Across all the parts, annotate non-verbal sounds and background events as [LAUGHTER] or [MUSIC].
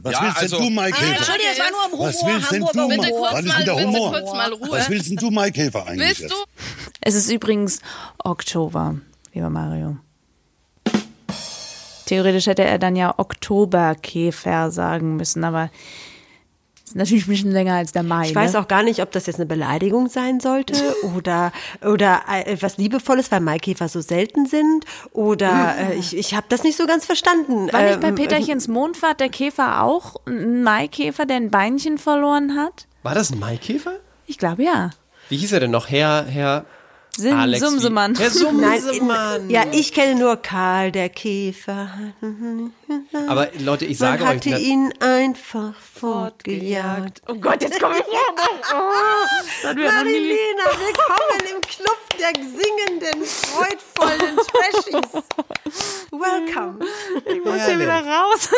Was Ja, willst also- denn du, Mike Ah, Käfer? Entschuldige, es war nur am Humor, Was willst denn du, Bitte kurz mal- bitte Humor? kurz mal Ruhe. Was willst denn du, Mike Käfer, eigentlich Willst jetzt? du? Es ist übrigens Oktober, lieber Mario. Theoretisch hätte er dann ja Oktoberkäfer sagen müssen, aber ist natürlich ein bisschen länger als der Mai. Ich weiß ne? auch gar nicht, ob das jetzt eine Beleidigung sein sollte [LAUGHS] oder, oder äh, etwas Liebevolles, weil Maikäfer so selten sind. Oder äh, [LAUGHS] ich, ich habe das nicht so ganz verstanden. War nicht bei Ähm, Peterchens Mondfahrt der Käfer auch ein Maikäfer, der ein Beinchen verloren hat? War das ein Maikäfer? Ich glaube ja. Wie hieß er denn noch? Herr, Herr Sim, Alex. Sumsemann. [LAUGHS] Nein, Sumsemann. in, ja, ich kenne nur Karl der Käfer. Aber Leute, ich Man sage euch, hatte ihn einfach fortgejagt. Oh Gott, jetzt komme ich Marilena, willkommen im Club der singenden, freudvollen Trashies. Welcome. Ich muss hier wieder raus.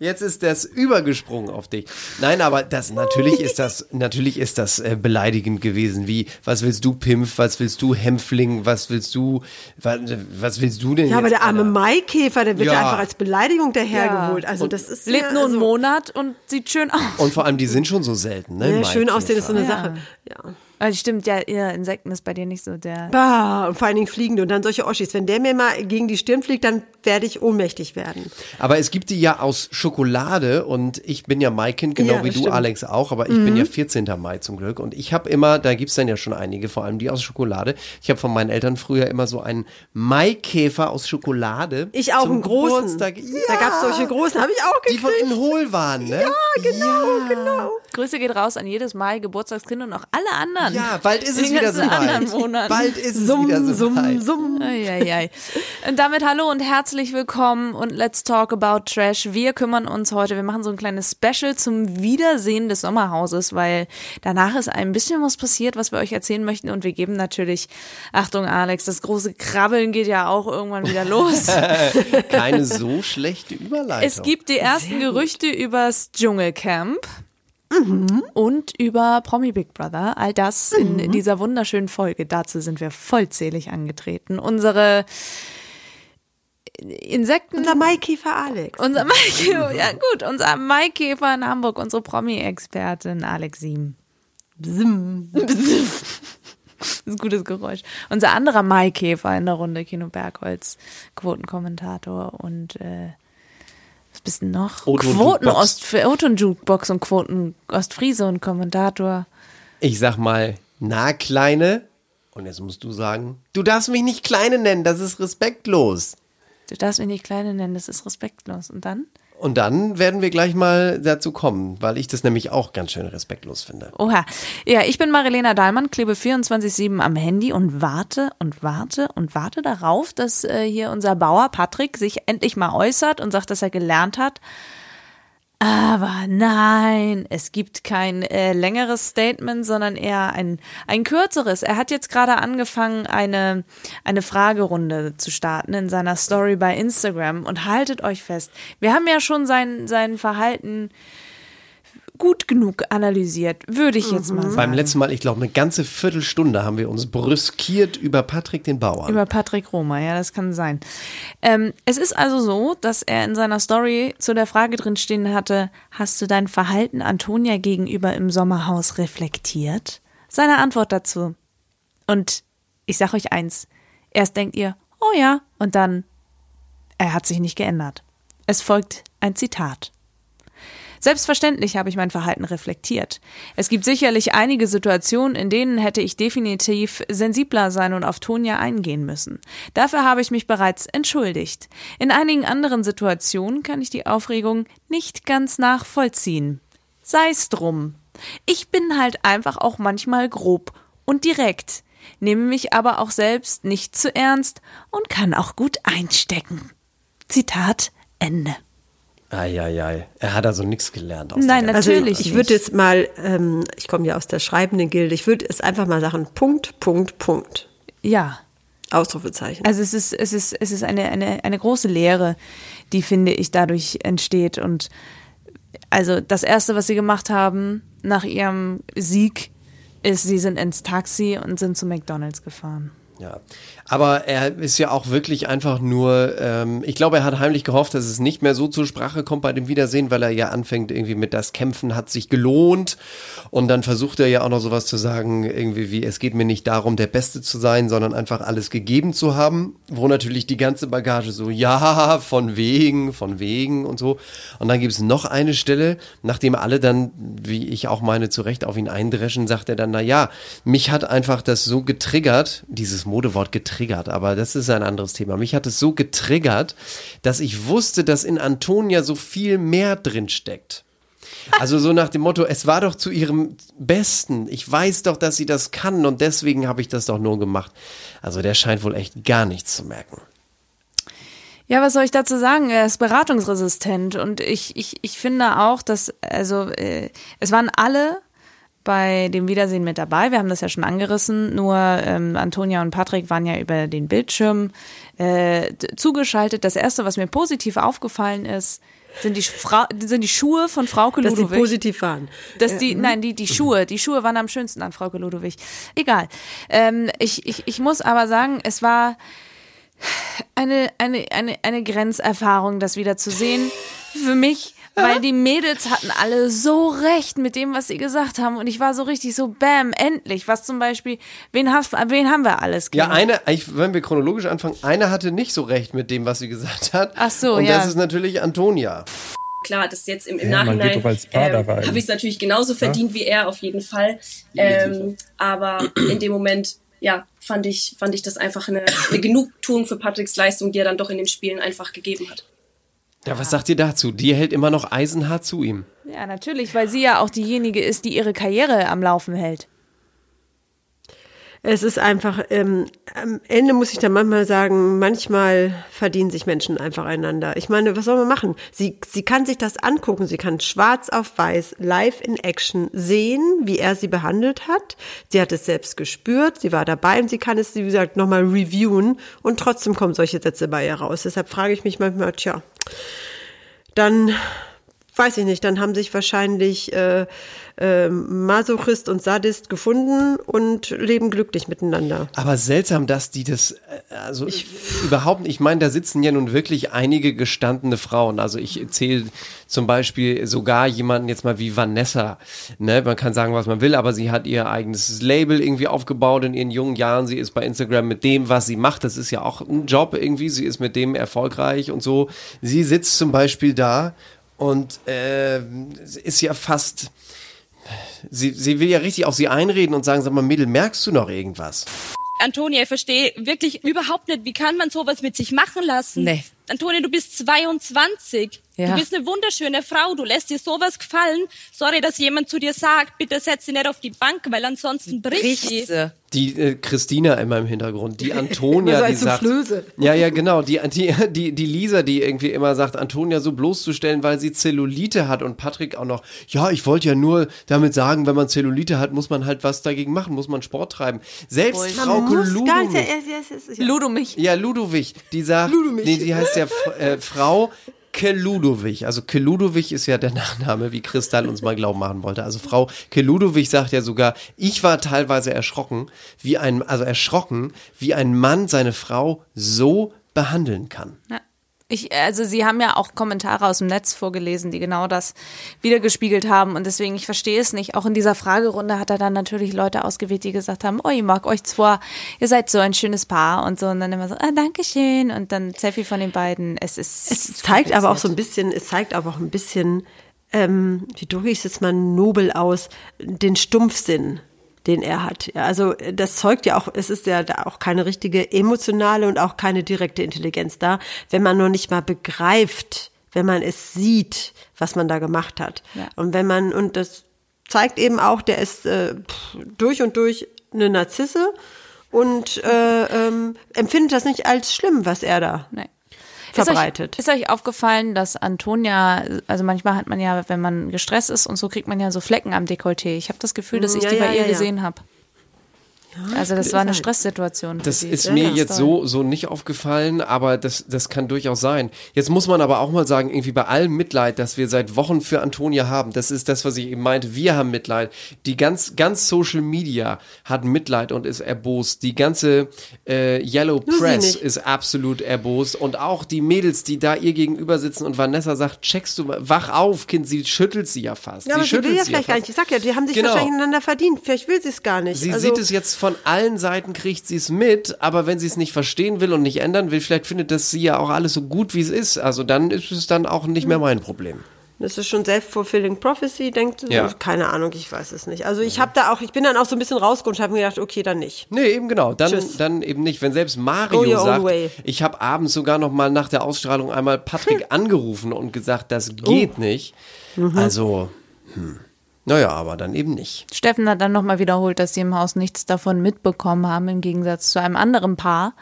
Jetzt ist das übergesprungen auf dich. Nein, aber das natürlich ist das [LAUGHS] natürlich ist das äh, beleidigend gewesen. Wie was willst du Pimpf? Was willst du Hämpfling? Was willst du was, was willst du denn Ja, aber jetzt, der arme Alter? Maikäfer, der wird Ja. ja einfach als Beleidigung dahergeholt. Also das ist Lebt ja, nur einen also, Monat und sieht schön aus. Und vor allem die sind schon so selten, ne? Ja, schön aussehen ist so eine Ja. Sache. Ja. Also stimmt, ja, ihr Insekten ist bei dir nicht so der. Bah, und vor allen Dingen fliegende und dann solche Oschis. Wenn der mir mal gegen die Stirn fliegt, dann werde ich ohnmächtig werden. Aber es gibt die ja aus Schokolade und ich bin ja Maikind, genau Ja, wie du, stimmt. Alex, auch, aber ich bin ja 14. Mai zum Glück und ich habe immer, da gibt's dann ja schon einige, vor allem die aus Schokolade. Ich habe von meinen Eltern früher immer so einen Maikäfer aus Schokolade. Ich auch einen großen. Geburtstag. Ja, Da gab's solche großen, habe ich auch die von gekriegt. in Hohl waren, ne? Ja, genau, genau. Grüße geht raus an jedes Mai Geburtstagskind und auch alle anderen. Ja, bald ist In es wieder so anderen weit. Monaten. Bald ist es Summ, wieder so summ, weit. summ. Eieiei. Und damit hallo und herzlich willkommen und let's talk about Trash. Wir kümmern uns heute, wir machen so ein kleines Special zum Wiedersehen des Sommerhauses, weil danach ist ein bisschen was passiert, was wir euch erzählen möchten und wir geben natürlich, Achtung Alex, das große Krabbeln geht ja auch irgendwann wieder [LAUGHS] los. Keine so schlechte Überleitung. Es gibt die ersten Gerüchte übers Dschungelcamp. Und über Promi Big Brother. All das in dieser wunderschönen Folge. Dazu sind wir vollzählig angetreten. Unsere Insekten. Unser Maikäfer Alex. Unser Maikäfer, ja gut, unser Maikäfer in Hamburg, unsere Promi-Expertin Alex Siem. Bsim. Bsim. [LAUGHS] Das ist ein gutes Geräusch. Unser anderer Maikäfer in der Runde, Kino Bergholz, Quotenkommentator und äh, was bist du noch? O-Ton Quoten Jukebox. Ost O-Ton Jukebox und Quoten Ostfriese und Kommentator. Ich sag mal, na, Kleine. Und jetzt musst du sagen, du darfst mich nicht Kleine nennen, das ist respektlos. Du darfst mich nicht Kleine nennen, das ist respektlos. Und dann? Und dann werden wir gleich mal dazu kommen, weil ich das nämlich auch ganz schön respektlos finde. Oha. Ja, ich bin Marilena Dahlmann, klebe 24-7 am Handy und warte und warte und warte darauf, dass äh, hier unser Bauer Patrick sich endlich mal äußert und sagt, dass er gelernt hat. Aber nein, es gibt kein äh, längeres Statement, sondern eher ein, ein kürzeres. Er hat jetzt gerade angefangen, eine, eine Fragerunde zu starten in seiner Story bei Instagram. Und haltet euch fest, wir haben ja schon sein, sein Verhalten gut genug analysiert, würde ich jetzt mal sagen. Beim letzten Mal, ich glaube, eine ganze Viertelstunde haben wir uns brüskiert über Patrick den Bauern. Über Patrick Roma, ja, das kann sein. Ähm, es ist also so, dass er in seiner Story zu der Frage drin stehen hatte, hast du dein Verhalten Antonia gegenüber im Sommerhaus reflektiert? Seine Antwort dazu. Und ich sag euch eins, erst denkt ihr, oh ja, und dann, er hat sich nicht geändert. Es folgt ein Zitat. Selbstverständlich habe ich mein Verhalten reflektiert. Es gibt sicherlich einige Situationen, in denen hätte ich definitiv sensibler sein und auf Tonja eingehen müssen. Dafür habe ich mich bereits entschuldigt. In einigen anderen Situationen kann ich die Aufregung nicht ganz nachvollziehen. Sei's drum. Ich bin halt einfach auch manchmal grob und direkt, nehme mich aber auch selbst nicht zu ernst und kann auch gut einstecken. Zitat Ende. Eieiei. Er hat also nichts gelernt. Aus Nein, der Also Natürlich ich würde jetzt mal, ähm, ich komme ja aus der schreibenden Gilde, ich würde es einfach mal sagen, Punkt, Punkt, Punkt. Ja. Ausrufezeichen. Also es ist, es ist, es ist eine, eine, eine große Lehre, die, finde ich, dadurch entsteht. Und also das Erste, was sie gemacht haben nach ihrem Sieg, ist, sie sind ins Taxi und sind zu McDonalds gefahren. Ja, aber er ist ja auch wirklich einfach nur, ähm, ich glaube, er hat heimlich gehofft, dass es nicht mehr so zur Sprache kommt bei dem Wiedersehen, weil er ja anfängt irgendwie mit das Kämpfen hat sich gelohnt und dann versucht er ja auch noch sowas zu sagen, irgendwie wie, es geht mir nicht darum, der Beste zu sein, sondern einfach alles gegeben zu haben, wo natürlich die ganze Bagage so, ja, von wegen, von wegen und so. Und dann gibt es noch eine Stelle, nachdem alle dann, wie ich auch meine, zu Recht auf ihn eindreschen, sagt er dann, na ja, mich hat einfach das so getriggert, dieses Modewort getriggert, aber das ist ein anderes Thema. Mich hat es so getriggert, dass ich wusste, dass in Antonia so viel mehr drin steckt. Also so nach dem Motto, es war doch zu ihrem Besten. Ich weiß doch, dass sie das kann und deswegen habe ich das doch nur gemacht. Also der scheint wohl echt gar nichts zu merken. Ja, was soll ich dazu sagen? Er ist beratungsresistent und ich, ich, ich finde auch, dass, also, äh, es waren alle bei dem Wiedersehen mit dabei. Wir haben das ja schon angerissen. Nur ähm, Antonia und Patrick waren ja über den Bildschirm äh, zugeschaltet. Das erste, was mir positiv aufgefallen ist, sind die, Fra sind die Schuhe von Frauke dass sie Ludowig. positiv waren. Dass die, nein, die, die Schuhe, die Schuhe waren am schönsten an Frauke Ludowig. Egal. Ähm, ich, ich, ich muss aber sagen, es war eine, eine, eine, eine Grenzerfahrung, das wieder zu sehen. Für mich, weil die Mädels hatten alle so recht mit dem, was sie gesagt haben. Und ich war so richtig so, bam, endlich. Was zum Beispiel, wen, hast, wen haben wir alles? Ja, Kino? eine, ich, wenn wir chronologisch anfangen, eine hatte nicht so recht mit dem, was sie gesagt hat. Ach so, und ja. das ist natürlich Antonia. Klar, das jetzt im, im Ja, man Nachhinein geht doch als Paar ähm, dabei. habe ich es natürlich genauso verdient wie er, auf jeden Fall. Ähm, aber in dem Moment, ja, fand ich, fand ich das einfach eine, eine Genugtuung für Patricks Leistung, die er dann doch in den Spielen einfach gegeben hat. Ja, was sagt ihr dazu? Die hält immer noch eisenhart zu ihm. Ja, natürlich, weil sie ja auch diejenige ist, die ihre Karriere am Laufen hält. Es ist einfach, ähm, am Ende muss ich dann manchmal sagen, manchmal verdienen sich Menschen einfach einander. Ich meine, was soll man machen? Sie, sie kann sich das angucken, sie kann schwarz auf weiß, live in Action sehen, wie er sie behandelt hat. Sie hat es selbst gespürt, sie war dabei und sie kann es, wie gesagt, nochmal reviewen und trotzdem kommen solche Sätze bei ihr raus. Deshalb frage ich mich manchmal, tja, dann weiß ich nicht, dann haben sich wahrscheinlich äh, äh, Masochist und Sadist gefunden und leben glücklich miteinander. Aber seltsam, dass die das, äh, also überhaupt nicht, ich meine, da sitzen ja nun wirklich einige gestandene Frauen. Also ich zähle zum Beispiel sogar jemanden jetzt mal wie Vanessa. Ne? Man kann sagen, was man will, aber sie hat ihr eigenes Label irgendwie aufgebaut in ihren jungen Jahren. Sie ist bei Instagram mit dem, was sie macht. Das ist ja auch ein Job irgendwie. Sie ist mit dem erfolgreich und so. Sie sitzt zum Beispiel da und äh, ist ja fast sie, sie will ja richtig auf sie einreden und sagen, sag mal, Mädel, merkst du noch irgendwas? Antonia, ich verstehe wirklich überhaupt nicht, wie kann man sowas mit sich machen lassen? Nee. Antonia, du bist 22. Ja. Du bist eine wunderschöne Frau. Du lässt dir sowas gefallen. Sorry, dass jemand zu dir sagt, bitte setz sie nicht auf die Bank, weil ansonsten bricht sie. Die äh, Christina immer im Hintergrund, die Antonia, [LAUGHS] die als sagt, ja, ja, genau, die, die, die, die Lisa, die irgendwie immer sagt, Antonia so bloßzustellen, weil sie Zellulite hat und Patrick auch noch, ja, ich wollte ja nur damit sagen, wenn man Zellulite hat, muss man halt was dagegen machen, muss man Sport treiben. Selbst Frau Ludowig, ja, Ludowig, die sagt, nee, die heißt ja F- äh, Frau Keludowig. Also Keludowig ist ja der [LAUGHS] Nachname, wie Kristall uns mal glauben machen wollte. Also Frau Keludowig sagt ja sogar, ich war teilweise erschrocken, wie ein, also erschrocken, wie ein Mann seine Frau so behandeln kann. Ja. Ich, also sie haben ja auch Kommentare aus dem Netz vorgelesen, die genau das wiedergespiegelt haben. Und deswegen, ich verstehe es nicht. Auch in dieser Fragerunde hat er dann natürlich Leute ausgewählt, die gesagt haben, oh, ich mag euch zwar, ihr seid so ein schönes Paar und so. Und dann immer so, ah, Dankeschön. Und dann Selfie von den beiden. Es ist Es zeigt aber auch so ein bisschen, es zeigt aber auch ein bisschen, ähm, wie drücke ich es jetzt mal nobel aus, den Stumpfsinn, den er hat. Ja, also äh, das zeugt ja auch, es ist ja da auch keine richtige emotionale und auch keine direkte Intelligenz da, wenn man noch nicht mal begreift, wenn man es sieht, was man da gemacht hat. Ja. Und wenn man, und das zeigt eben auch, der ist äh, durch und durch eine Narzisse und äh, ähm, empfindet das nicht als schlimm, was er da Nee. Verbreitet. Ist euch, ist euch aufgefallen, dass Antonia, also manchmal hat man ja, wenn man gestresst ist und so, kriegt man ja so Flecken am Dekolleté. Ich habe das Gefühl, dass ich Ja, die ja, bei ihr gesehen habe. Also das war eine Stresssituation. für Das sie. ist Ja, mir ja, jetzt so, so nicht aufgefallen, aber das, das kann durchaus sein. Jetzt muss man aber auch mal sagen, irgendwie bei allem Mitleid, das wir seit Wochen für Antonia haben, das ist das, was ich eben meinte, wir haben Mitleid. Die ganz, ganz Social Media hat Mitleid und ist erbost. Die ganze äh, Yellow Nur sie Press ist absolut erbost. Und auch die Mädels, die da ihr gegenüber sitzen und Vanessa sagt, checkst du mal, wach auf, Kind, sie schüttelt sie ja fast. Ja, aber sie will schüttelt ja sie vielleicht gar fast. nicht. Ich sag ja, die haben sich Genau. wahrscheinlich ineinander verdient. Vielleicht will sie es gar nicht. Sie also, sieht es jetzt von allen Seiten, kriegt sie es mit, aber wenn sie es nicht verstehen will und nicht ändern will, vielleicht findet das sie ja auch alles so gut, wie es ist. Also dann ist es dann auch nicht mehr mein Problem. Das ist schon self-fulfilling prophecy, denkt Ja. keine Ahnung, ich weiß es nicht. Also ich habe da auch, ich bin dann auch so ein bisschen rausgekommen und habe mir gedacht, okay, dann nicht. Nee, eben genau. Dann, Tschüss. dann eben nicht. Wenn selbst Mario sagt, way. ich habe abends sogar noch mal nach der Ausstrahlung einmal Patrick [LAUGHS] angerufen und gesagt, das geht Oh. nicht. Mhm. Also, hm. Naja, aber dann eben nicht. Steffen hat dann nochmal wiederholt, dass sie im Haus nichts davon mitbekommen haben, im Gegensatz zu einem anderen Paar,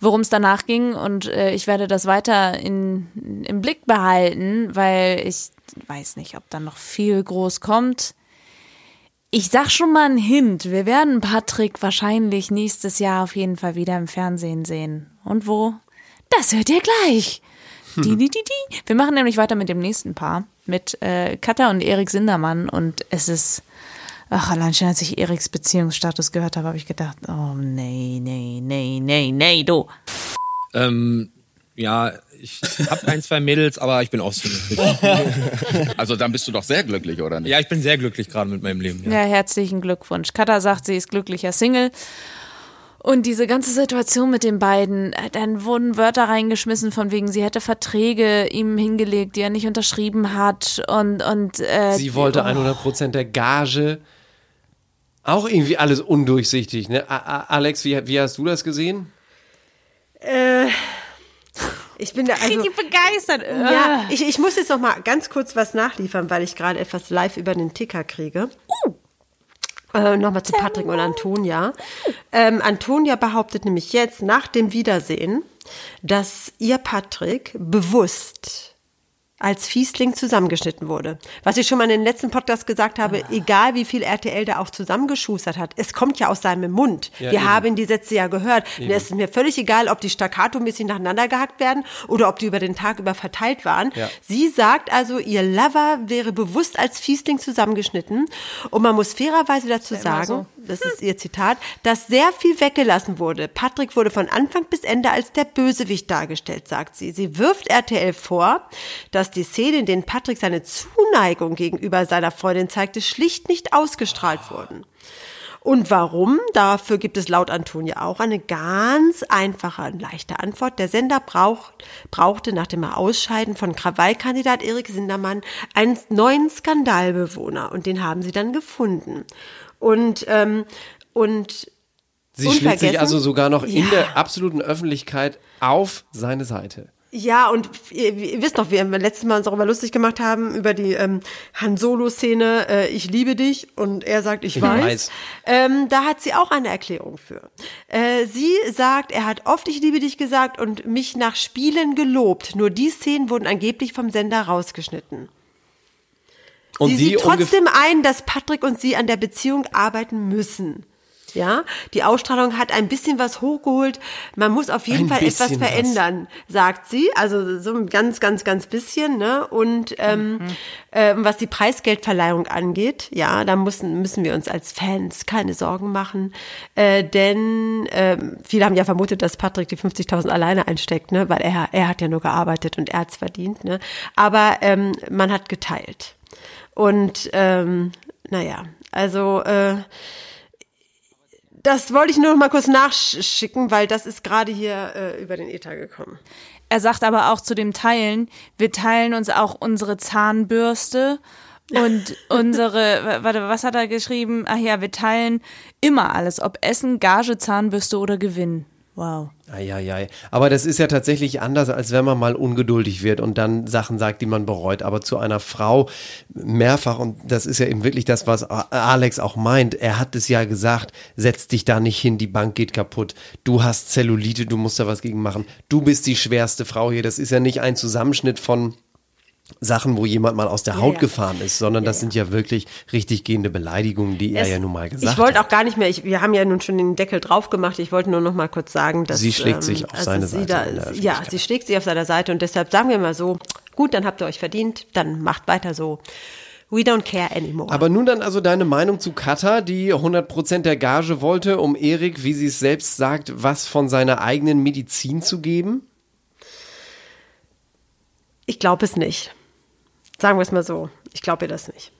worum es danach ging. Und äh, ich werde das weiter in, im Blick behalten, weil ich weiß nicht, ob dann noch viel groß kommt. Ich sag schon mal einen Hint. Wir werden Patrick wahrscheinlich nächstes Jahr auf jeden Fall wieder im Fernsehen sehen. Und wo? Das hört ihr gleich. Die, die, die, die. Wir machen nämlich weiter mit dem nächsten Paar, mit äh, Katha und Erik Sindermann. Und es ist, ach, allein schon als ich Eriks Beziehungsstatus gehört habe, habe ich gedacht, oh nee, nee, nee, nee, nee, du. Ähm, ja, ich habe ein, zwei Mädels, aber ich bin auch Single. [LAUGHS] Also dann bist du doch sehr glücklich, oder nicht? Ja, ich bin sehr glücklich gerade mit meinem Leben. Ja, Ja. herzlichen Glückwunsch. Katha sagt, sie ist glücklicher Single. Und diese ganze Situation mit den beiden, äh, dann wurden Wörter reingeschmissen von wegen, sie hätte Verträge ihm hingelegt, die er nicht unterschrieben hat und und äh, Sie wollte oh. 100% der Gage. Auch irgendwie alles undurchsichtig. Ne? A Alex, wie, wie hast du das gesehen? Ich bin da also. richtig [LAUGHS] begeistert. Ja, ich, ich muss jetzt noch mal ganz kurz was nachliefern, weil ich gerade etwas live über den Ticker kriege. Äh, Nochmal zu Patrick und Antonia. Ähm, Antonia behauptet nämlich jetzt nach dem Wiedersehen, dass ihr Patrick bewusst als Fiesling zusammengeschnitten wurde. Was ich schon mal in den letzten Podcast gesagt habe, egal wie viel RTL da auch zusammengeschustert hat, es kommt ja aus seinem Mund. Ja, Wir eben. haben die Sätze ja gehört. Und es ist mir völlig egal, ob die staccato-mäßig nacheinander gehackt werden oder ob die über den Tag über verteilt waren. Ja. Sie sagt also, ihr Lover wäre bewusst als Fiesling zusammengeschnitten. Und man muss fairerweise dazu sagen, das ist ihr Zitat, dass sehr viel weggelassen wurde. Patrick wurde von Anfang bis Ende als der Bösewicht dargestellt, sagt sie. Sie wirft RTL vor, dass die Szene, in denen Patrick seine Zuneigung gegenüber seiner Freundin zeigte, schlicht nicht ausgestrahlt wurden. Und warum? Dafür gibt es laut Antonia auch eine ganz einfache und leichte Antwort. Der Sender braucht, brauchte nach dem Ausscheiden von Krawallkandidat Erik Sindermann einen neuen Skandalbewohner und den haben sie dann gefunden. Und, ähm, und Sie schlägt sich also sogar noch in Ja. der absoluten Öffentlichkeit auf seine Seite. Ja, und ihr, ihr wisst noch, wir letztes Mal uns darüber lustig gemacht haben, über die ähm, Han Solo-Szene, äh, ich liebe dich, und er sagt, ich, Ich weiß. weiß. Ähm, da hat sie auch eine Erklärung für. Äh, sie sagt, er hat oft ich liebe dich gesagt und mich nach Spielen gelobt. Nur die Szenen wurden angeblich vom Sender rausgeschnitten. Und sie sie sieht trotzdem ein, dass Patrick und sie an der Beziehung arbeiten müssen. Ja, die Ausstrahlung hat ein bisschen was hochgeholt. Man muss auf jeden Ein Fall etwas bisschen was. verändern, sagt sie. Also so ein ganz, ganz, ganz bisschen. Ne? Und ähm, ähm, was die Preisgeldverleihung angeht, ja, da müssen, müssen wir uns als Fans keine Sorgen machen. Äh, denn ähm, viele haben ja vermutet, dass Patrick die 50.000 alleine einsteckt, ne? weil er, er hat ja nur gearbeitet und er hat's verdient. Ne? Aber ähm, man hat geteilt. Und ähm, naja, also äh, das wollte ich nur noch mal kurz nachschicken, weil das ist gerade hier äh, über den Ether gekommen. Er sagt aber auch zu dem Teilen, wir teilen uns auch unsere Zahnbürste und [LAUGHS] unsere, warte, was hat er geschrieben? Ach ja, wir teilen immer alles, ob Essen, Gage, Zahnbürste oder Gewinn. Wow. Eieiei. Aber das ist ja tatsächlich anders, als wenn man mal ungeduldig wird und dann Sachen sagt, die man bereut. Aber zu einer Frau mehrfach, und das ist ja eben wirklich das, was Alex auch meint, er hat es ja gesagt, setz dich da nicht hin, die Bank geht kaputt. Du hast Zellulite, du musst da was gegen machen. Du bist die schwerste Frau hier. Das ist ja nicht ein Zusammenschnitt von Sachen, wo jemand mal aus der Haut ja. gefahren ist, sondern das sind ja wirklich richtig gehende Beleidigungen, die er Es- ja nun mal gesagt Ich wollte hat. auch gar nicht mehr, ich, wir haben ja nun schon den Deckel drauf gemacht. Ich wollte nur noch mal kurz sagen, dass. ähm, Sie schlägt sich auf seine sie Seite Da, ja, sie schlägt sich auf seiner Seite und deshalb sagen wir mal so, gut, dann habt ihr euch verdient, dann macht weiter so. We don't care anymore. Aber nun dann also deine Meinung zu Katha, die 100% der Gage wollte, um Erik, wie sie es selbst sagt, was von seiner eigenen Medizin zu geben? Ich glaube es nicht. Sagen wir es mal so. Ich glaube ihr das nicht.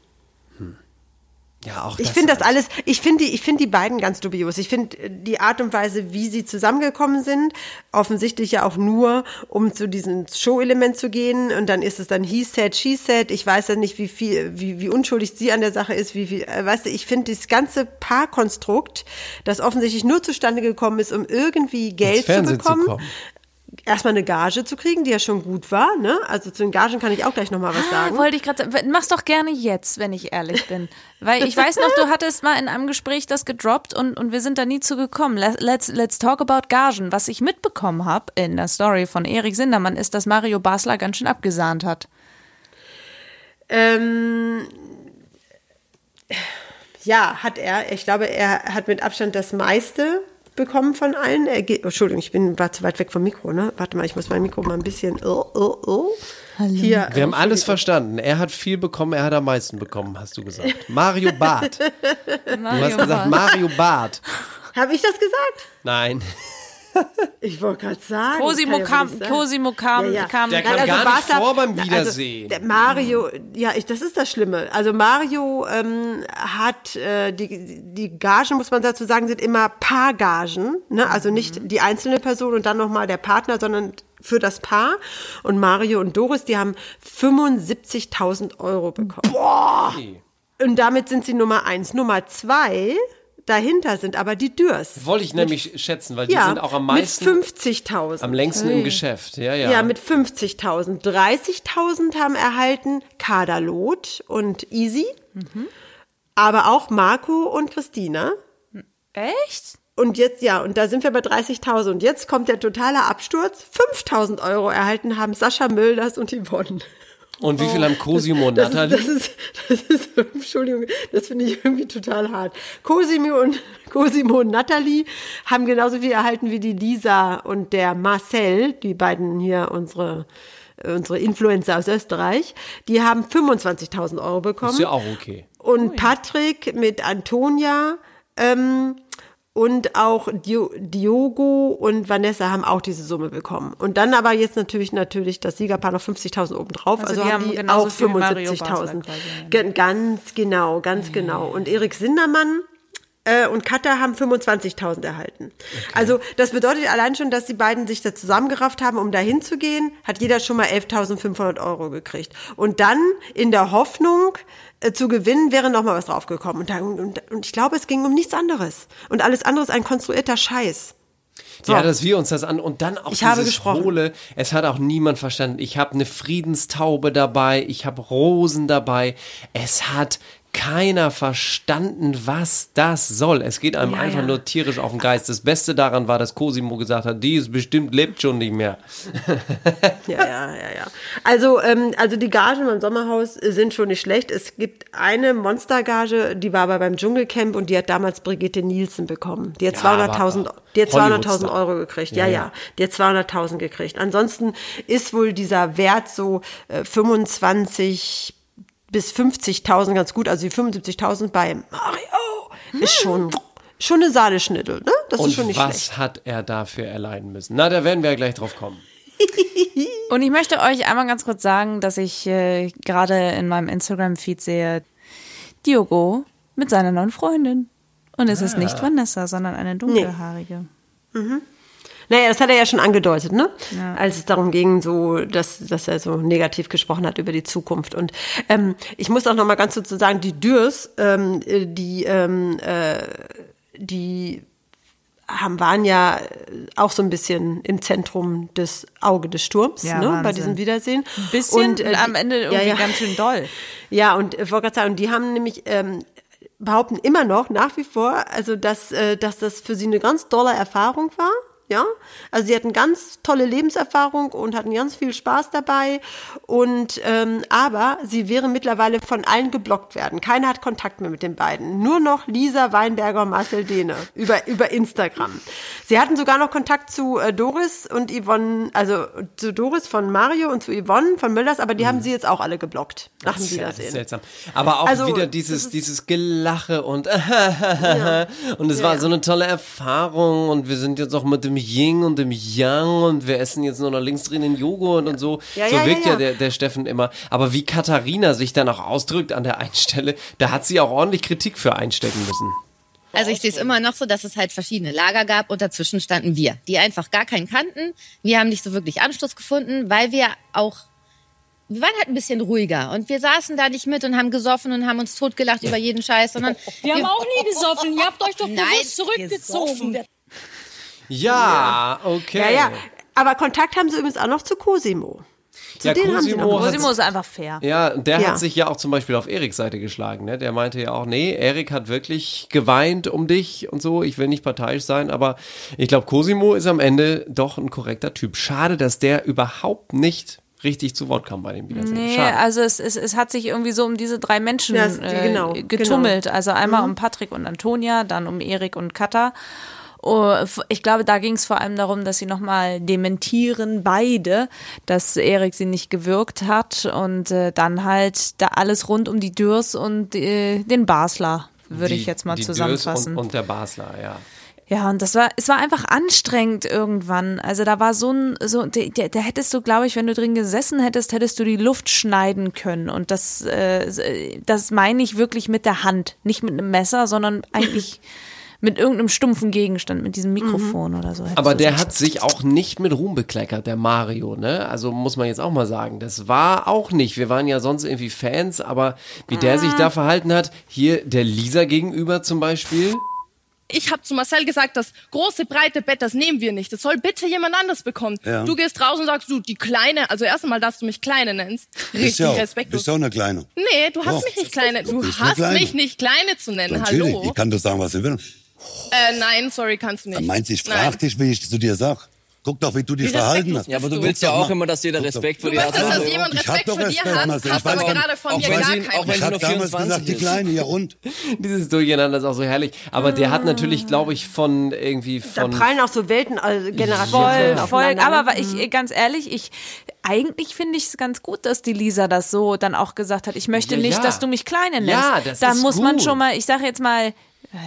Ja, auch Ich finde das alles, ich finde die, ich finde die beiden ganz dubios. Ich finde äh, die Art und Weise, wie sie zusammengekommen sind, offensichtlich ja auch nur, um zu diesem Show-Element zu gehen. Und dann ist es dann he said, she said. Ich weiß ja nicht, wie viel, wie, wie unschuldig sie an der Sache ist, wie viel, äh, weißt du, ich finde dieses ganze Paarkonstrukt, das offensichtlich nur zustande gekommen ist, um irgendwie Geld zu zu bekommen. kommen. Erstmal eine Gage zu kriegen, die ja schon gut war, ne? Also zu den Gagen kann ich auch gleich nochmal was Ah, sagen. wollte ich gerade sagen. Mach's doch gerne jetzt, wenn ich ehrlich bin. Weil ich weiß noch, du [LAUGHS] hattest mal in einem Gespräch das gedroppt und, und wir sind da nie zu gekommen. Let's, let's, talk about Gagen. Was ich mitbekommen habe in der Story von Erik Sindermann ist, dass Mario Basler ganz schön abgesahnt hat. Ähm, ja, hat er. Ich glaube, er hat mit Abstand das meiste bekommen von allen. Er oh, Entschuldigung, ich bin war zu weit weg vom Mikro, ne? Warte mal, ich muss mein Mikro mal ein bisschen. Oh, oh, oh. Hier. Wir haben alles verstanden. Er hat viel bekommen, er hat am meisten bekommen, hast du gesagt. Mario Barth. [LAUGHS] Du hast gesagt Mario Barth. Habe ich das gesagt? Nein. Ich wollte gerade sagen. Cosimo ja kam, sein. Cosimo kam, Ja, ja. kam. Der kam Nein, gar nicht Barca- vor beim also, Wiedersehen. der Mario, ja, ich, das ist das Schlimme. Also Mario ähm, hat äh, die, die Gagen, muss man dazu sagen, sind immer Paargagen. Ne? Also nicht die einzelne Person und dann nochmal der Partner, sondern für das Paar. Und Mario und Doris, die haben 75.000 Euro bekommen. Boah! Und damit sind sie Nummer eins. Nummer zwei, dahinter sind aber die Dürs. Wollte ich nämlich schätzen, weil die Ja, sind auch am mit meisten, 50.000. am längsten im Geschäft. Ja, ja. Ja, mit 50.000. 30.000 haben erhalten Kaderlot und Easy. Aber auch Marco und Christina. Echt? Und jetzt, ja, und da sind wir bei 30.000. Und jetzt kommt der totale Absturz. 5.000 Euro erhalten haben Sascha Mölders und Yvonne. Und wie viel haben Cosimo und Das ist, Nathalie? das ist, das ist, [LAUGHS] Entschuldigung, das finde ich irgendwie total hart. Cosimo und, [LAUGHS] Cosimo und Nathalie haben genauso viel erhalten wie die Lisa und der Marcel, die beiden hier unsere, unsere Influencer aus Österreich. Die haben 25.000 Euro bekommen. ist ja auch okay. Und Patrick mit Antonia ähm, und auch Dio, Diogo und Vanessa haben auch diese Summe bekommen. Und dann aber jetzt natürlich natürlich das Siegerpaar noch 50.000 obendrauf. Also Also, die haben die genauso auch viel wie Mario Basler 75.000. quasi, ja. Ganz genau, ganz genau. Und Erik Sindermann äh, und Katha haben 25.000 erhalten. Also das bedeutet allein schon, dass die beiden sich da zusammengerafft haben, um da hinzugehen, hat jeder schon mal 11.500 Euro gekriegt. Und dann in der Hoffnung zu gewinnen, wäre noch mal was draufgekommen. Und, da, und, und ich glaube, es ging um nichts anderes. Und alles andere ist ein konstruierter Scheiß. Ja, dass wir uns das an und dann auch Ich dieses habe gesprochen. Hohle. Es hat auch niemand verstanden. Ich habe eine Friedenstaube dabei, ich habe Rosen dabei. Es hat keiner verstanden, was das soll. Es geht einem Ja, einfach ja. nur tierisch auf den Geist. Das Beste daran war, dass Cosimo gesagt hat, die ist bestimmt lebt schon nicht mehr. [LAUGHS] Ja, ja, ja, ja. Also, ähm, also die Gagen beim Sommerhaus sind schon nicht schlecht. Es gibt eine Monstergage, die war aber beim Dschungelcamp und die hat damals Brigitte Nielsen bekommen. Die hat Ja, 200.000 aber die hat 200.000 Hollywoodstar. Euro gekriegt. Ja, Ja, ja. ja. Die hat 200.000 gekriegt. Ansonsten ist wohl dieser Wert so äh, 25 bis 50.000 ganz gut. Also die 75.000 bei Mario ist schon, schon eine Sahneschnittel, ne? Das Und ist schon nicht was schlecht. hat er dafür erleiden müssen? Na, da werden wir ja gleich drauf kommen. [LAUGHS] Und ich möchte euch einmal ganz kurz sagen, dass ich äh, gerade in meinem Instagram-Feed sehe, Diogo mit seiner neuen Freundin. Und es ist nicht Vanessa, sondern eine dunkelhaarige. Naja, das hat er ja schon angedeutet, ne? Als es darum ging, so, dass, dass er so negativ gesprochen hat über die Zukunft. Und ähm, ich muss auch noch mal ganz so sagen, die Dürs, ähm, äh, die, ähm, äh, die haben, waren ja auch so ein bisschen im Zentrum des Auge des Sturms, Ja, ne, bei diesem Wiedersehen. Ein bisschen und, äh, am die- Ende irgendwie ja, ja. ganz schön doll. Ja, und äh, wollte gerade sagen, die haben nämlich ähm, behaupten immer noch nach wie vor, also dass, äh, dass das für sie eine ganz tolle Erfahrung war. Ja, also sie hatten ganz tolle Lebenserfahrung und hatten ganz viel Spaß dabei. Und ähm, aber sie wären mittlerweile von allen geblockt werden. Keiner hat Kontakt mehr mit den beiden. Nur noch Lisa Weinberger und Marcel Dehne über über Instagram. Sie hatten sogar noch Kontakt zu äh, Doris und Yvonne, also zu Doris von Mario und zu Yvonne von Müllers, aber die haben sie jetzt auch alle geblockt nach dem Ja, das ist Wiedersehen. seltsam. Aber auch Also, wieder dieses, dieses Gelache und [LAUGHS] und es Ja, war ja. so eine tolle Erfahrung und wir sind jetzt auch mit dem Yin und dem Yang und wir essen jetzt nur noch links drin den Joghurt und so. Ja, so ja, wirkt ja, ja, ja. der, der Steffen immer. Aber wie Katharina sich dann auch ausdrückt an der einen Stelle, da hat sie auch ordentlich Kritik für einstecken müssen. Also ich sehe es immer noch so, dass es halt verschiedene Lager gab und dazwischen standen wir, die einfach gar keinen kannten. Wir haben nicht so wirklich Anschluss gefunden, weil wir auch, wir waren halt ein bisschen ruhiger und wir saßen da nicht mit und haben gesoffen und haben uns totgelacht über jeden Scheiß, sondern Wir haben auch nie gesoffen. Ihr habt euch doch Nein, bewusst zurückgezogen. Ja, okay. Ja, ja. Aber Kontakt haben sie übrigens auch noch zu Cosimo. Zu Ja, denen haben sie Cosimo noch Cosimo ist einfach fair. Ja, der Ja. hat sich ja auch zum Beispiel auf Eriks Seite geschlagen. Ne? Der meinte ja auch, nee, Erik hat wirklich geweint um dich und so. Ich will nicht parteiisch sein, aber ich glaube, Cosimo ist am Ende doch ein korrekter Typ. Schade, dass der überhaupt nicht richtig zu Wort kam bei dem Wiedersehen. Nee, Schade. also es, es, es hat sich irgendwie so um diese drei Menschen Ja, es- äh, genau, getummelt. Also einmal um Patrick und Antonia, dann um Erik und Katha. Oh, Ich glaube, da ging es vor allem darum, dass sie nochmal dementieren, beide, dass Erik sie nicht gewürgt hat und äh, dann halt da alles rund um die Dürs und äh, den Basler, würde ich jetzt mal die zusammenfassen. Und, und der Basler, ja. Ja, und das war, es war einfach anstrengend irgendwann. Also da war so ein, so, da, da da hättest du, glaube ich, wenn du drin gesessen hättest, hättest du die Luft schneiden können. Und das, äh, das meine ich wirklich mit der Hand. Nicht mit einem Messer, sondern eigentlich [LAUGHS] mit irgendeinem stumpfen Gegenstand, mit diesem Mikrofon oder so. Aber du der hat sich auch nicht mit Ruhm bekleckert, der Mario, ne? Also muss man jetzt auch mal sagen. Das war auch nicht. Wir waren ja sonst irgendwie Fans, aber wie der sich da verhalten hat, hier der Lisa gegenüber zum Beispiel. ich habe zu Marcel gesagt, das große, breite Bett, das nehmen wir nicht. Das soll bitte jemand anders bekommen. Ja. Du gehst raus und sagst, du, die Kleine, also erst einmal, dass du mich Kleine nennst. Richtig Bist respektlos. bist ja auch eine Kleine. Nee, du hast Doch. mich nicht Kleine. Du hast Kleine. mich nicht Kleine zu nennen. Natürlich, Hallo? ich kann doch sagen, was ich will. Äh, nein, sorry, kannst du nicht. Dann meinst du, ich Nein. frag dich, wie ich zu dir sag. Guck doch, wie du dich Wie verhalten hast. Ja, aber du Guck willst ja auch mal. immer, dass jeder. Respekt vor Du dir hat. möchtest, dass Also, jemand Ich hab Respekt doch vor dir Respekt, hat, hast Ich aber gerade von Auch mir wenn gar sie- keinen. auch wenn Ich sie hab damals 24 gesagt, die ist. Kleine, ja und? [LAUGHS] Dieses Durcheinander ist auch so herrlich. Aber der hat natürlich, glaube ich, von irgendwie Da von. prallen auch so Weltengenerationen Voll, voll. aufeinander. Aber wa- ich, ganz ehrlich, ich, eigentlich finde ich es ganz gut, dass die Lisa das so dann auch gesagt hat. Ich möchte Ja, nicht, ja. dass du mich Kleine nennst. Ja, das da ist muss man gut. schon mal, ich sage jetzt mal,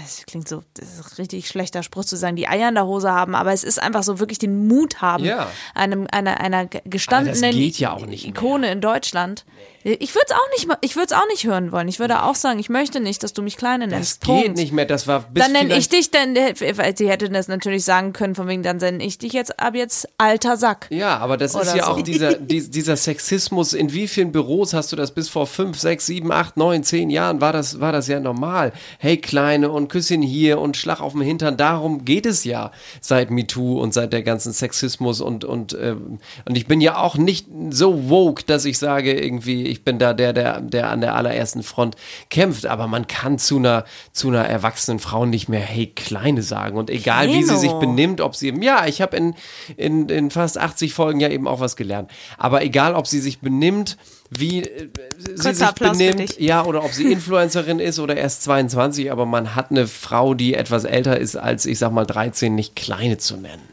es klingt so, das richtig schlechter Spruch zu sagen, die Eier in der Hose haben, aber es ist einfach so wirklich den Mut haben, Ja. einem, einer, einer gestandenen geht ja. Ikone in Deutschland. Ich würde es auch nicht, ich würde es auch nicht hören wollen. Ich würde auch sagen, ich möchte nicht, dass du mich Kleine das nennst. geht Punkt. nicht mehr. Das war bis Dann nenne ich dich, dann, weil sie hätte das natürlich sagen können, von wegen, dann nenne ich dich jetzt ab jetzt alter Sack. Ja, aber das ist ja so. auch dieser, dies- dieser Sexismus. In wie vielen Büros hast du das bis vor fünf, sechs, sieben, acht, neun, zehn Jahren war das, war das ja normal. Hey Kleine und Küsschen hier und Schlag auf den Hintern. Darum geht es ja seit MeToo und seit der ganzen Sexismus und, und, ähm, und ich bin ja auch nicht so woke, dass ich sage irgendwie, ich bin da der, der, der an der allerersten Front kämpft. Aber man kann zu einer, zu einer erwachsenen Frau nicht mehr Hey Kleine sagen. Und egal wie sie sich benimmt, nimmt, ob sie eben, ja, ich habe in, in, in fast 80 Folgen ja eben auch was gelernt. Aber egal, ob sie sich benimmt, wie äh, sie Kurzer sich Applaus benimmt, ja, oder ob sie [LAUGHS] Influencerin ist oder erst 22, aber man hat eine Frau, die etwas älter ist als, ich sag mal, 13, nicht kleine zu nennen.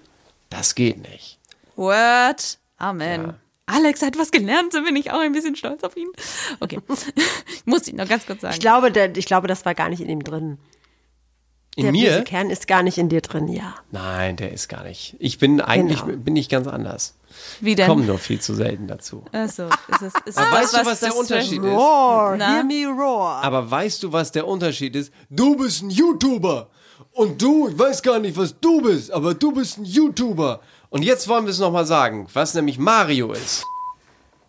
Das geht nicht. Word. Amen. Alex hat was gelernt, so bin ich auch ein bisschen stolz auf ihn. Okay. [LAUGHS] Muss ich noch ganz kurz sagen. Ich glaube, der, ich glaube, das war gar nicht in ihm drin. In der mir? böse Kern ist gar nicht in dir drin, ja. Nein, der ist gar nicht. Ich bin eigentlich, Genau. bin ich ganz anders. Wie denn? Komme nur viel zu selten dazu. Achso, ist es, [LAUGHS] ist Aber das, weißt du, was der Unterschied ist? Roar, Na? hear me roar. Aber weißt du, was der Unterschied ist? Du bist ein YouTuber. Und du, ich weiß gar nicht, was du bist, aber du bist ein YouTuber. Und jetzt wollen wir es nochmal sagen, was nämlich Mario ist.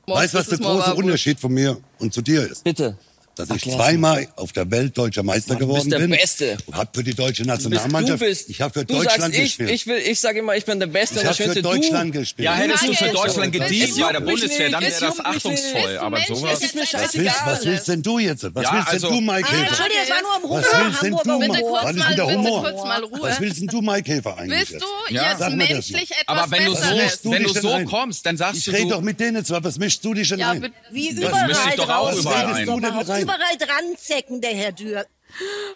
Weißt du, was der große Unterschied von mir und zu dir ist? Bitte. Dass Ach, ich zweimal auf der Welt deutscher Meister Mann, du geworden bist der bin. Beste. Und hab für die deutsche Du Nationalmannschaft. du bist, ich habe für du Deutschland sagst, ich, gespielt. ich will, ich sage immer, ich bin der Beste Ich und der hab für. Deutschland du. gespielt. Ja, hättest du für Deutschland gedient bei der Bundeswehr, dann nicht, wäre das achtungsvoll. Aber sowas. ist mir was, willst, scheißegal. was willst denn du jetzt? Was Ja, willst also- denn du, Mike Ah, Käfer? Entschuldigung, es war nur am Humor. Was willst denn du, Was ist mal- denn der bitte Humor? Was willst denn du, Mike Käfer eigentlich Willst jetzt? du jetzt menschlich etwas Aber wenn du so, mischst du du denn kommst, dann sagst Ich du, rede doch du, mit denen zwar, was mischst du dich denn ein? Wie überall mischt sich doch auch draußen überall ein. Überall dran zecken, der Herr Dürr.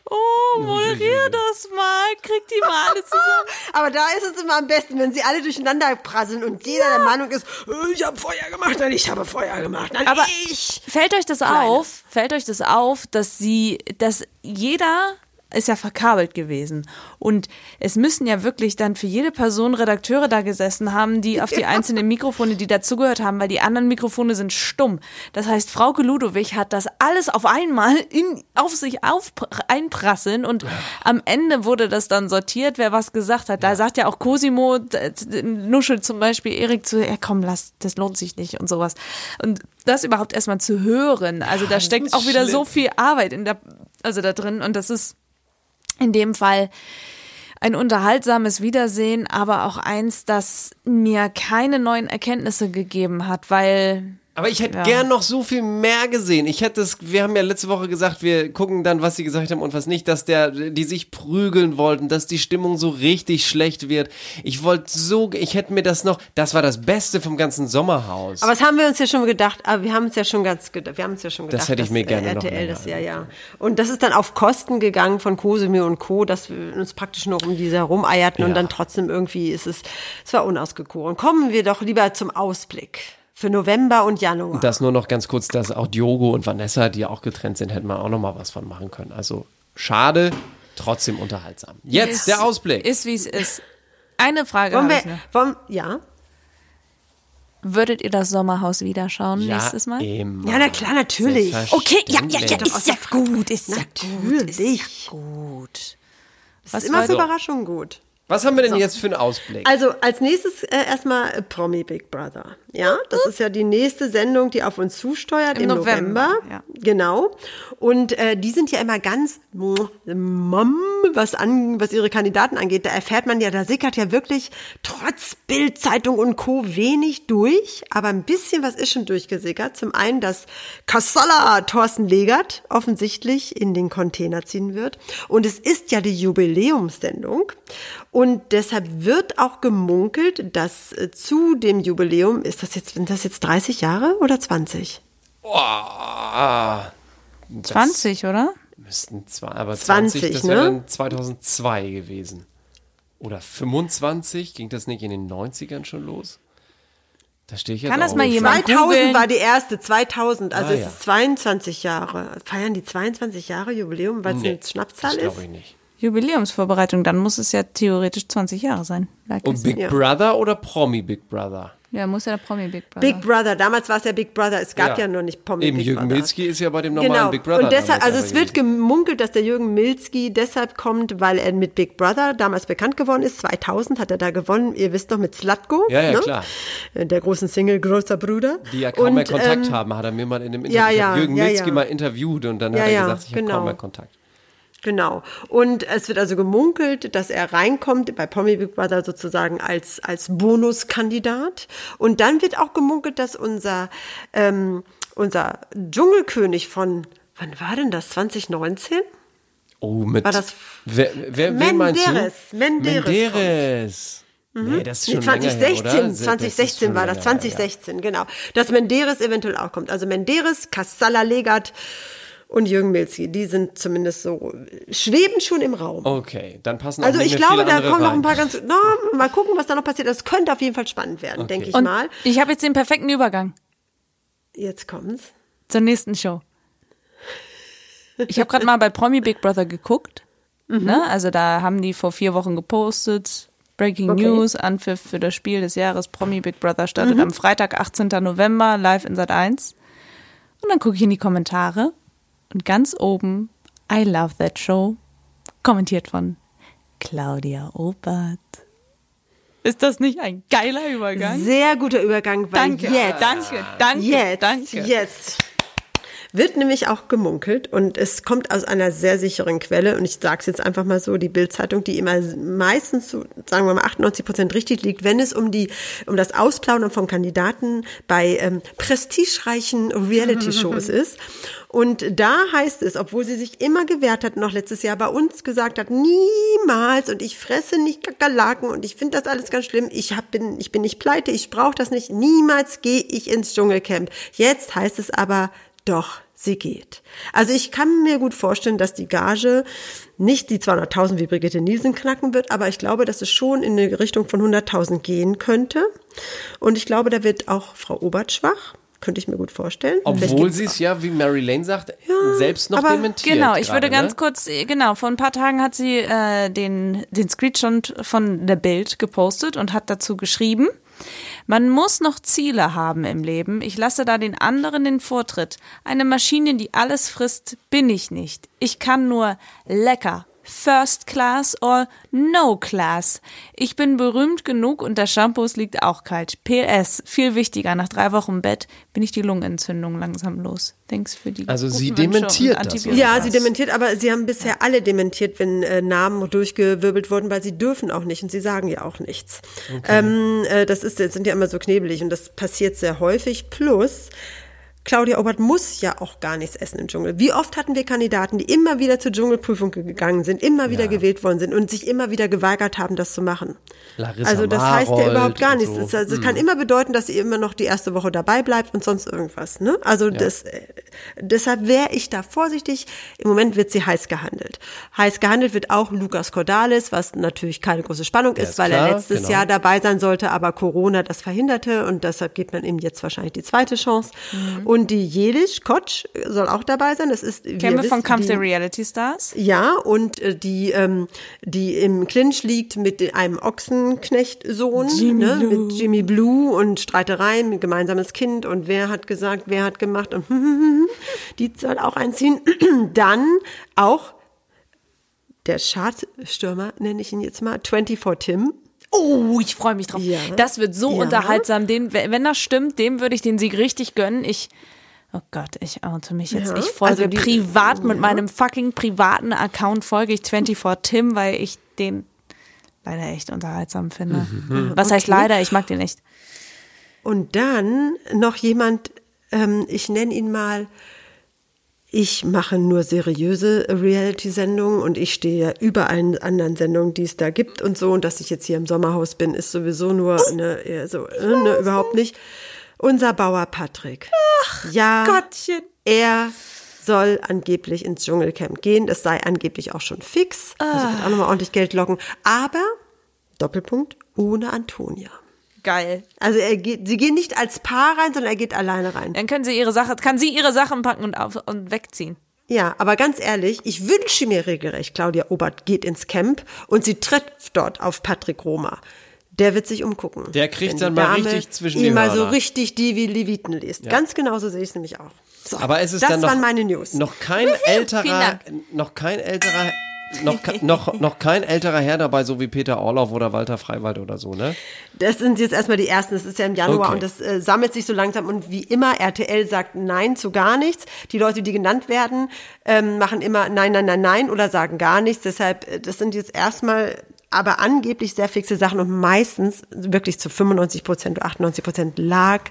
Oh, moderier das mal. Krieg die mal alle zusammen. [LAUGHS] Aber da ist es immer am besten, wenn sie alle durcheinander prasseln und jeder der Meinung ist, "Äh, ich habe Feuer gemacht, nein, ich habe Feuer gemacht, nein, Aber ich. fällt euch das auf? Fällt euch das auf, dass sie, dass jeder ist ja verkabelt gewesen. Und es müssen ja wirklich dann für jede Person Redakteure da gesessen haben, die auf die [LAUGHS] einzelnen Mikrofone, die dazugehört haben, weil die anderen Mikrofone sind stumm. Das heißt, Frauke Ludowig hat das alles auf einmal in, auf sich auf, einprasseln und am Ende wurde das dann sortiert, wer was gesagt hat. Da sagt ja auch Cosimo, nuschelt zum Beispiel Erik zu, ja komm, lass, das lohnt sich nicht und sowas. Und das überhaupt erstmal zu hören, also da steckt auch wieder so schlimm. viel Arbeit in der, also da drin und das ist in dem Fall ein unterhaltsames Wiedersehen, aber auch eins, das mir keine neuen Erkenntnisse gegeben hat, weil Aber ich hätte Ja. gern noch so viel mehr gesehen. Ich hätte es, wir haben ja letzte Woche gesagt, wir gucken dann, was sie gesagt haben und was nicht, dass der, die sich prügeln wollten, dass die Stimmung so richtig schlecht wird. Ich wollte so, ich hätte mir das noch, das war das Beste vom ganzen Sommerhaus. Aber das haben wir uns ja schon gedacht, aber wir haben uns ja schon ganz gedacht, wir haben uns ja schon gedacht, Das hätte ich mir dass, äh, gerne noch RTL länger das ja, ja. Und das ist dann auf Kosten gegangen von Cosimo und Co., dass wir uns praktisch noch um diese herumeierten und Ja. dann trotzdem irgendwie ist es, es war unausgekoren. Kommen wir doch lieber zum Ausblick für November und Januar. Das nur noch ganz kurz, dass auch Diogo und Vanessa, die auch getrennt sind, hätten wir auch noch mal was von machen können. Also schade, trotzdem unterhaltsam. Jetzt Ist- der Ausblick. Ist wie es ist. Eine Frage Wollen wir, noch. wollen, ja? Würdet ihr das Sommerhaus wieder schauen ja, nächstes Mal? Immer. Ja, na klar, natürlich. Okay, ja, ja, ja, ist ja gut, ist ja gut, ist Natürlich. ja gut. Das Was ist immer für wollt- Überraschungen gut. Was haben wir denn jetzt für einen Ausblick? Also als nächstes äh, erstmal Promi Big Brother. Ja, das ist ja die nächste Sendung, die auf uns zusteuert im, Im November. November, ja. Genau. Und äh, die sind ja immer ganz mom, was an, was ihre Kandidaten angeht. Da erfährt man ja, da sickert ja wirklich trotz Bild, Zeitung und Co. wenig durch, aber ein bisschen was ist schon durchgesickert. Zum einen, dass Kassala Thorsten Legert offensichtlich in den Container ziehen wird. Und es ist ja die Jubiläumssendung. Und deshalb wird auch gemunkelt, dass äh, zu dem Jubiläum, ist das jetzt, sind das jetzt 30 Jahre oder 20? Ah, das 20, oder? Müssten zwei, aber 20, 20, das wäre ne? dann 2002 gewesen. Oder 25, ging das nicht in den 90ern schon los? Da stehe ich jetzt Kann das mal nicht. jemand 2000 googeln? war die erste, 2000, also Ah, es ja. ist 22 Jahre. Feiern die 22 Jahre Jubiläum, weil es Nee, eine Schnapszahl das ist? glaube ich nicht. Jubiläumsvorbereitung, dann muss es ja theoretisch 20 Jahre sein. Like Und Big. Ja. Brother oder Promi Big Brother? Ja, muss ja der Promi Big Brother. Big Brother, damals war es ja Big Brother, es gab ja, noch nicht Promi Eben, Big Jürgen Brother. Milzki ist ja bei dem normalen Genau. Big Brother. Und deshalb, also es wird gemunkelt, dass der Jürgen Milzki deshalb kommt, weil er mit Big Brother damals bekannt geworden ist. 2000 hat er da gewonnen. Ihr wisst doch mit Slatko. Ja, ja, ne? klar. Der großen Single Großer Bruder. die ja kaum Und, mehr Kontakt ähm, haben, hat er mir mal in einem Interview. ja, ja, Jürgen ja, Milzki ja. mal interviewt und dann Ja, hat er ja, gesagt, ich habe genau. kaum mehr Kontakt. Genau. Und es wird also gemunkelt, dass er reinkommt bei Promi Big Brother sozusagen als, als Bonuskandidat. Und dann wird auch gemunkelt, dass unser, ähm, unser Dschungelkönig von, wann war denn das? 2019? Oh, mit. War das- wer, wer, wen meinst du? Menderes, Menderes Menderes. Nee, das ist schon länger her, 2016, oder? Das 2016 war das, länger her, 2016, genau. Dass Menderes eventuell auch kommt. Also Menderes, Kassala Legat und Jürgen Milzki, die sind zumindest so, schweben schon im Raum. Okay, dann passen auch Also ich glaube, viele da kommen noch rein. ein paar ganz, na, mal gucken, was da noch passiert. Das könnte auf jeden Fall spannend werden, denke ich Und mal. ich habe jetzt den perfekten Übergang Jetzt kommt's. zur nächsten Show. Ich habe gerade mal bei Promi Big Brother geguckt. Ne? Also da haben die vor vier Wochen gepostet. Breaking Okay. News, Anpfiff für das Spiel des Jahres. Promi Big Brother startet am Freitag, 18. November, live in Sat 1. Und dann gucke ich in die Kommentare und ganz oben, I love that show, kommentiert von Claudia Obert. Ist das nicht ein geiler Übergang? Sehr guter Übergang, weil Danke, jetzt, danke, danke, jetzt, danke. jetzt Wird nämlich auch gemunkelt und es kommt aus einer sehr sicheren Quelle und ich sage es jetzt einfach mal so, die Bildzeitung, die immer meistens, so, sagen wir mal 98 Prozent richtig liegt, wenn es um die um das Ausplaudern von Kandidaten bei ähm, prestigereichen Reality-Shows [LAUGHS] ist. Und da heißt es, obwohl sie sich immer gewehrt hat, noch letztes Jahr bei uns gesagt hat, niemals und ich fresse nicht Kakerlaken und ich finde das alles ganz schlimm. Ich hab, bin, ich bin nicht pleite, ich brauche das nicht. Niemals gehe ich ins Dschungelcamp. Jetzt heißt es aber, doch, sie geht. Also ich kann mir gut vorstellen, dass die Gage nicht die 200.000 wie Brigitte Nielsen knacken wird, aber ich glaube, dass es schon in eine Richtung von 100.000 gehen könnte. Und ich glaube, da wird auch Frau Obert schwach. Könnte ich mir gut vorstellen. Obwohl sie es ja, wie Mary Lane sagt, selbst noch aber dementiert. Genau, ich gerade, würde ganz ne? kurz, äh, genau, vor ein paar Tagen hat sie äh, den, den Screenshot von der Bild gepostet und hat dazu geschrieben, man muss noch Ziele haben im Leben. Ich lasse da den anderen den Vortritt. Eine Maschine, die alles frisst, bin ich nicht. Ich kann nur lecker. First Class or No Class. Ich bin berühmt genug und das Shampoos liegt auch kalt. PS, viel wichtiger, nach drei Wochen Bett bin ich die Lungenentzündung langsam los. Thanks für die Also sie dementiert das. Ja, sie dementiert, aber sie haben bisher alle dementiert, wenn äh, Namen durchgewirbelt wurden, weil sie dürfen auch nicht und sie sagen ja auch nichts. Ähm, äh, das ist, das sind ja immer so knebelig und das passiert sehr häufig. Plus, Claudia Obert muss ja auch gar nichts essen im Dschungel. Wie oft hatten wir Kandidaten, die immer wieder zur Dschungelprüfung gegangen sind, immer wieder gewählt worden sind und sich immer wieder geweigert haben, das zu machen? Larissa also das heißt ja Marold überhaupt gar nichts. so. Es, also, Hm. kann immer bedeuten, dass sie immer noch die erste Woche dabei bleibt und sonst irgendwas. Ne? Also das, äh, deshalb wäre ich da vorsichtig. Im Moment wird sie heiß gehandelt. Heiß gehandelt wird auch Lukas Cordalis, was natürlich keine große Spannung ist, ist weil klar, er letztes genau. Jahr dabei sein sollte, aber Corona das verhinderte und deshalb gibt man ihm jetzt wahrscheinlich die zweite Chance. Und die Jelisch Kotsch soll auch dabei sein. Das ist Kennen wir von Kampf der Reality Stars? ja, und äh, die, ähm, die im Clinch liegt mit einem Ochsenknecht-Sohn, Jimmy ne, Blue. mit Jimmy Blue und Streitereien, mit gemeinsames Kind und wer hat gesagt, wer hat gemacht und [LAUGHS] die soll auch einziehen. [CLEARS THROAT] Dann auch der Schadstürmer, nenne ich ihn jetzt mal, 24 Tim. Oh, ich freue mich drauf. Ja. Das wird so Ja. unterhaltsam. Den, wenn das stimmt, dem würde ich den Sieg richtig gönnen. Ich, oh Gott, ich oute mich jetzt. Ja. Ich folge Also die- privat mit meinem fucking privaten Account folge ich 24 Tim, weil ich den leider echt unterhaltsam finde. Mhm. Was heißt Okay. leider? Ich mag den echt. Und dann noch jemand, ähm, ich nenne ihn mal, ich mache nur seriöse Reality-Sendungen und ich stehe ja über allen anderen Sendungen, die es da gibt und so. Und dass ich jetzt hier im Sommerhaus bin, ist sowieso nur ne, eher so, äh, ne, überhaupt nicht. Unser Bauer Patrick. ja, Gottchen. er soll angeblich ins Dschungelcamp gehen. Es sei angeblich auch schon fix. Also wird auch nochmal ordentlich Geld locken. Aber, Doppelpunkt, ohne Antonia. Geil. Also er geht, sie gehen nicht als Paar rein, sondern er geht alleine rein. Dann können sie ihre Sache, kann sie ihre Sachen packen und, auf, und wegziehen. Ja, aber ganz ehrlich, ich wünsche mir regelrecht, Claudia Obert geht ins Camp und sie trifft dort auf Patrick Roma. Der wird sich umgucken. Der kriegt dann mal Dame richtig zwischen ihm die mal so richtig die wie Leviten liest. Ja. Ganz genau so sehe ich es nämlich auch. So, Aber es ist das dann noch, waren meine News. noch kein älterer, noch kein älterer, noch, noch, noch kein älterer Herr dabei, so wie Peter Orloff oder Walter Freiwald oder so, ne? Das sind jetzt erstmal die ersten. Das ist ja im Januar Okay. und das äh, sammelt sich so langsam. Und wie immer, RTL sagt Nein zu gar nichts. Die Leute, die genannt werden, ähm, machen immer Nein, Nein, Nein, Nein oder sagen gar nichts. Deshalb, äh, das sind jetzt erstmal aber angeblich sehr fixe Sachen und meistens wirklich zu 95 Prozent oder 98 Prozent lag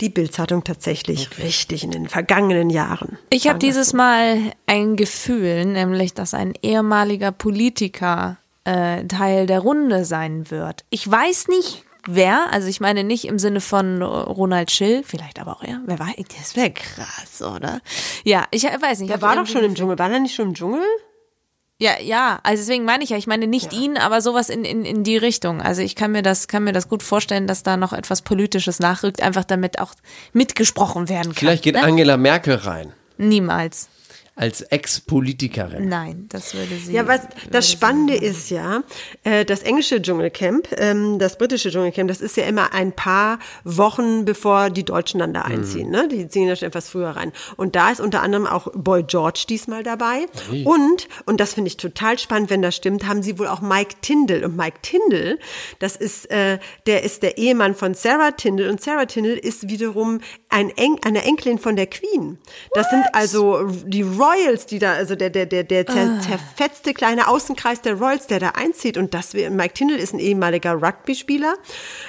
die Bildzeitung tatsächlich richtig in den vergangenen Jahren. Ich habe dieses Mal ein Gefühl, nämlich, dass ein ehemaliger Politiker äh, Teil der Runde sein wird. Ich weiß nicht, wer, also ich meine nicht im Sinne von Ronald Schill, vielleicht aber auch er, wer war, das wäre krass, oder? Ja, ich weiß nicht. Der war doch schon im Dschungel. War er nicht schon im Dschungel? Ja, ja, also deswegen meine ich ja, ich meine nicht ihn, aber sowas in, in, in die Richtung. Also ich kann mir das, kann mir das gut vorstellen, dass da noch etwas Politisches nachrückt, einfach damit auch mitgesprochen werden kann. Vielleicht geht ne? Angela Merkel rein. Niemals. Als Ex-Politikerin. Nein, das würde sie. Ja, was das Spannende ist ja, äh, das englische Dschungelcamp, ähm, das britische Dschungelcamp, das ist ja immer ein paar Wochen bevor die Deutschen dann da einziehen. Ne? Die ziehen ja schon etwas früher rein. Und da ist unter anderem auch Boy George diesmal dabei. Hey. Und, und das finde ich total spannend, wenn das stimmt, haben sie wohl auch Mike Tindall. Und Mike Tindall, das ist, äh, der ist der Ehemann von Sarah Tindall. Und Sarah Tindall ist wiederum ein Eng, eine Enkelin von der Queen. Das sind also die Royals, die da, also der, der, der, der zer, Ah. zerfetzte kleine Außenkreis der Royals, der da einzieht. Und das, Mike Tindall ist ein ehemaliger Rugby-Spieler,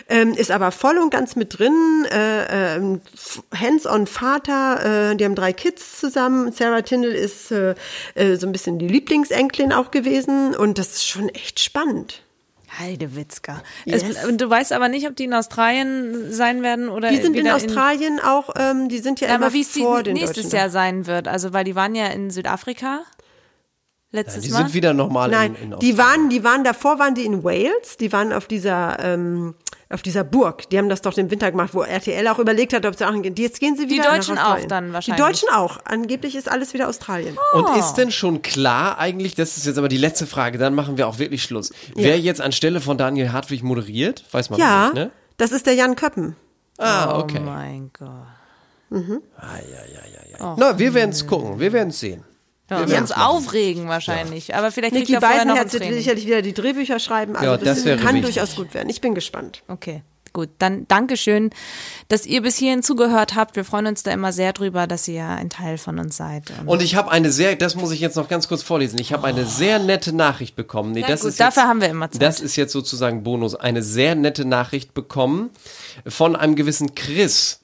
ähm, ist aber voll und ganz mit drin, äh, f- hands-on Vater, äh, die haben drei Kids zusammen. Sarah Tindall ist äh, äh, so ein bisschen die Lieblingsenkelin auch gewesen. Und das ist schon echt spannend. Heidewitzka. Yes. Es, du weißt aber nicht, ob die in Australien sein werden oder Die sind in Australien auch, ähm, die sind ja, Ja, immer aber wie es die vor den nächstes Deutschen. Jahr sein wird. Also, weil die waren ja in Südafrika letztes Die Mal. sind wieder normal Nein, in, in die waren, die waren davor waren die in Wales, die waren auf dieser ähm, auf dieser Burg. Die haben das doch im Winter gemacht, wo RTL auch überlegt hat, ob sie auch hingehen. Jetzt gehen sie Die wieder Deutschen nach auch dann wahrscheinlich. Die Deutschen auch. Angeblich ist alles wieder Australien. Und ist denn schon klar eigentlich, das ist jetzt aber die letzte Frage, dann machen wir auch wirklich Schluss. Wer jetzt anstelle von Daniel Hartwig moderiert, weiß man ja, nicht, ne? das ist der Jan Köppen. Ah, okay. Oh mein Gott. Mhm. Na, wir werden es gucken, wir werden es sehen. Ja, wir Wir uns aufregen wahrscheinlich. Aber vielleicht kriegt Niki er vorher noch wird sicherlich wieder die Drehbücher schreiben. Also Ja, das, das kann wichtig. durchaus gut werden. Ich bin gespannt. Okay, gut. Dann Dankeschön, dass ihr bis hierhin zugehört habt. Wir freuen uns da immer sehr drüber, dass ihr ein Teil von uns seid. Und ich habe eine sehr, das muss ich jetzt noch ganz kurz vorlesen. Ich habe eine sehr nette Nachricht bekommen. Nee, Ja, das gut, ist dafür jetzt, haben wir immer Zeit. Das ist jetzt sozusagen Bonus. Eine sehr nette Nachricht bekommen von einem gewissen Chris.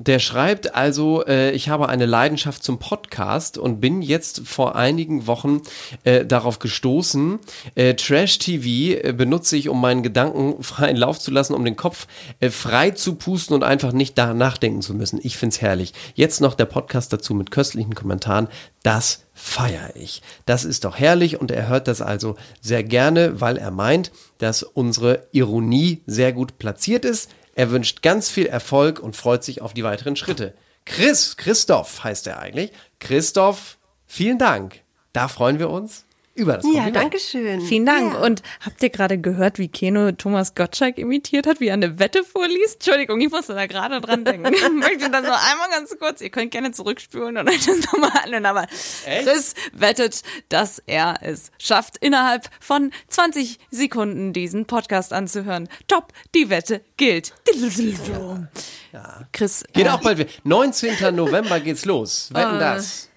Der schreibt also, äh, ich habe eine Leidenschaft zum Podcast und bin jetzt vor einigen Wochen äh, darauf gestoßen. Äh, Trash TV äh, benutze ich, um meinen Gedanken [LAUGHS] freien Lauf zu lassen, um den Kopf äh, frei zu pusten und einfach nicht da nachdenken zu müssen. Ich find's herrlich. Jetzt noch der Podcast dazu mit köstlichen Kommentaren. Das feiere ich. Das ist doch herrlich und er hört das also sehr gerne, weil er meint, dass unsere Ironie sehr gut platziert ist. Er wünscht ganz viel Erfolg und freut sich auf die weiteren Schritte. Chris, Christoph heißt er eigentlich. Christoph, vielen Dank. Da freuen wir uns über das Ja, Kompliment. danke schön. Vielen Dank. Und habt ihr gerade gehört, wie Keno Thomas Gottschalk imitiert hat, wie er eine Wette vorliest? Entschuldigung, ich musste da gerade dran denken. [LAUGHS] Ich möchte das noch einmal ganz kurz, ihr könnt gerne zurückspulen und euch das nochmal anhören, aber Chris wettet, dass er es schafft, innerhalb von 20 Sekunden diesen Podcast anzuhören. Top, die Wette gilt. Chris. Geht äh, auch bald wieder. 19. November geht's los. Wetten Äh, das.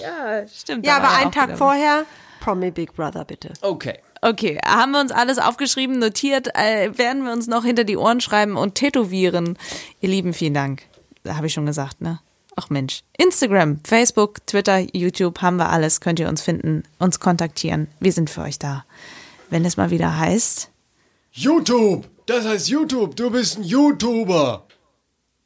Ja, stimmt. Ja, war aber einen Tag vorher, Promi Big Brother, bitte. Okay. Okay, haben wir uns alles aufgeschrieben, notiert, äh, werden wir uns noch hinter die Ohren schreiben und tätowieren. Ihr Lieben, vielen Dank. Da habe ich schon gesagt, ne? Ach Mensch. Instagram, Facebook, Twitter, YouTube, haben wir alles. Könnt ihr uns finden, uns kontaktieren. Wir sind für euch da. Wenn es mal wieder heißt. YouTube! Das heißt YouTube! Du bist ein YouTuber!